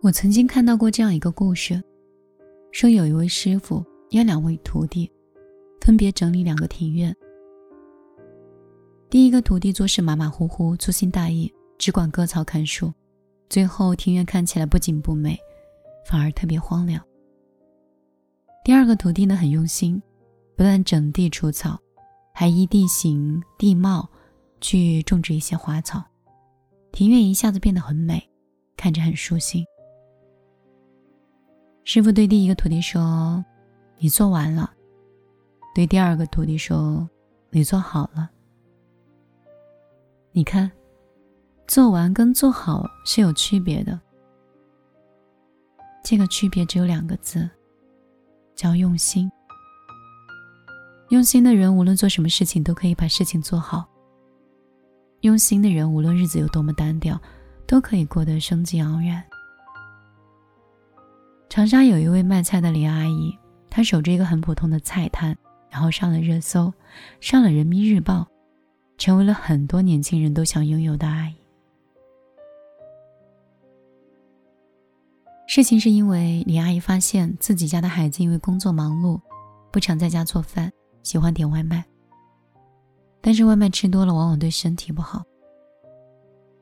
我曾经看到过这样一个故事，说有一位师傅让两位徒弟分别整理两个庭院。第一个徒弟做事马马虎虎、粗心大意，只管割草砍树，最后庭院看起来不仅不美，反而特别荒凉。第二个徒弟呢，很用心，不但整地除草，还依地形地貌去种植一些花草，庭院一下子变得很美，看着很舒心。师傅对第一个徒弟说：“你做完了。”对第二个徒弟说：“你做好了。”你看，做完跟做好是有区别的。这个区别只有两个字，叫用心。用心的人，无论做什么事情都可以把事情做好。用心的人，无论日子有多么单调，都可以过得生机盎然。长沙有一位卖菜的李阿姨，她守着一个很普通的菜摊，然后上了热搜，上了人民日报，成为了很多年轻人都想拥有的阿姨。事情是因为李阿姨发现自己家的孩子因为工作忙碌，不常在家做饭，喜欢点外卖。但是外卖吃多了，往往对身体不好。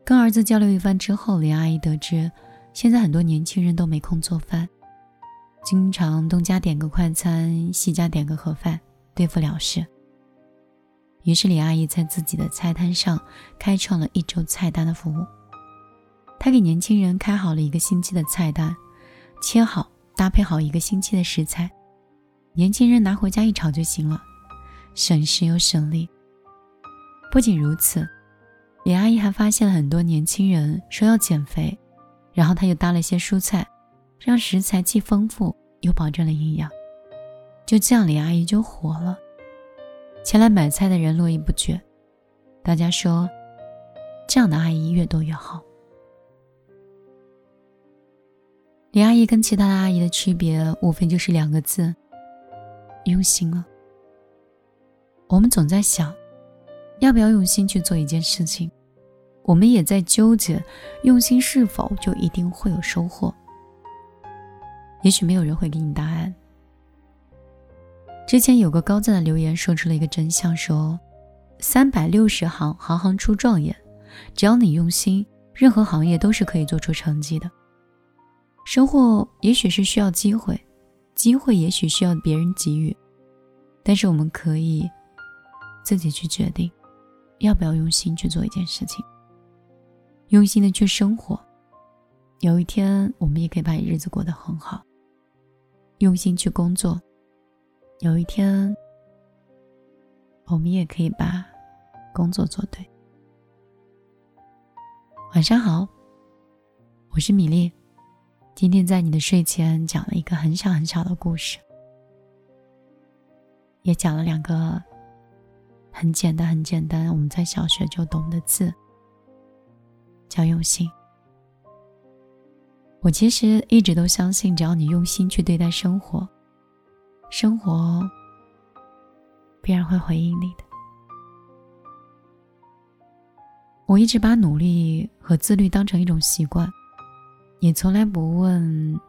跟儿子交流一番之后，李阿姨得知，现在很多年轻人都没空做饭。经常东家点个快餐，西家点个盒饭，对付了事。于是李阿姨在自己的菜摊上开创了一周菜单的服务。她给年轻人开好了一个星期的菜单，切好搭配好一个星期的食材，年轻人拿回家一炒就行了，省时又省力。不仅如此，李阿姨还发现了很多年轻人说要减肥，然后她又搭了些蔬菜。让食材既丰富又保证了营养，就这样李阿姨就火了。前来买菜的人络绎不绝，大家说，这样的阿姨越多越好。李阿姨跟其他的阿姨的区别，无非就是两个字：用心了。我们总在想，要不要用心去做一件事情，我们也在纠结，用心是否就一定会有收获。也许没有人会给你答案。之前有个高赞的留言说出了一个真相：说，三百六十行，行行出状元。只要你用心，任何行业都是可以做出成绩的。收获也许是需要机会，机会也许需要别人给予，但是我们可以自己去决定，要不要用心去做一件事情，用心的去生活。有一天，我们也可以把日子过得很好。用心去工作，有一天，我们也可以把工作做对。晚上好，我是米粒，今天在你的睡前讲了一个很小很小的故事，也讲了两个很简单很简单，我们在小学就懂的字，叫用心。我其实一直都相信，只要你用心去对待生活，生活必然会回应你的。我一直把努力和自律当成一种习惯，也从来不问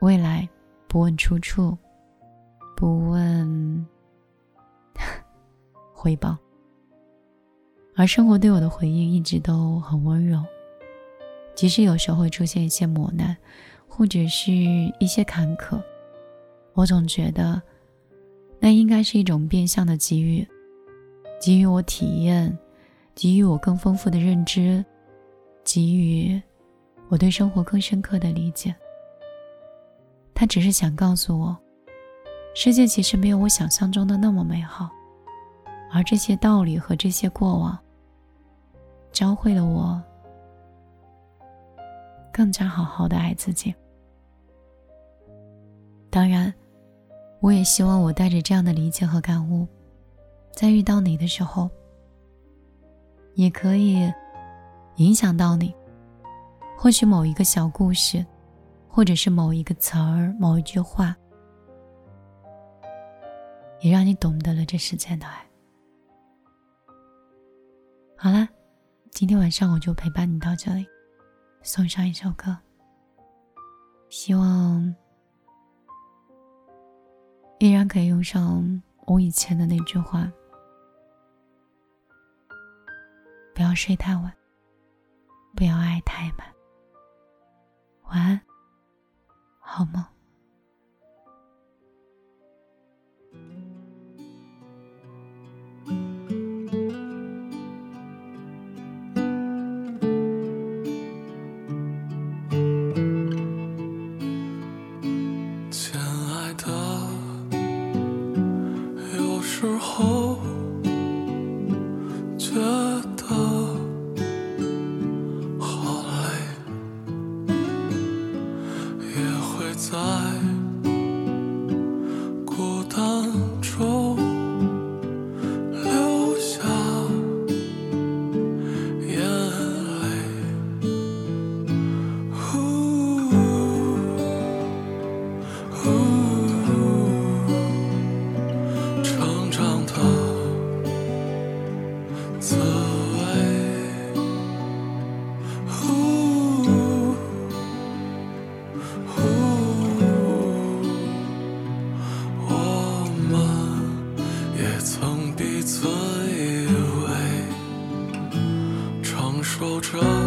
未来，不问出处，不问 回报，而生活对我的回应一直都很温柔。即使有时候会出现一些磨难，或者是一些坎坷，我总觉得，那应该是一种变相的给予，给予我体验，给予我更丰富的认知，给予我对生活更深刻的理解。他只是想告诉我，世界其实没有我想象中的那么美好，而这些道理和这些过往，教会了我。更加好好的爱自己。当然，我也希望我带着这样的理解和感悟，在遇到你的时候，也可以影响到你。或许某一个小故事，或者是某一个词儿、某一句话，也让你懂得了这世间的爱。好了，今天晚上我就陪伴你到这里。送上一首歌，希望依然可以用上我以前的那句话：不要睡太晚，不要爱太满。晚安，好梦。在。自以为承受着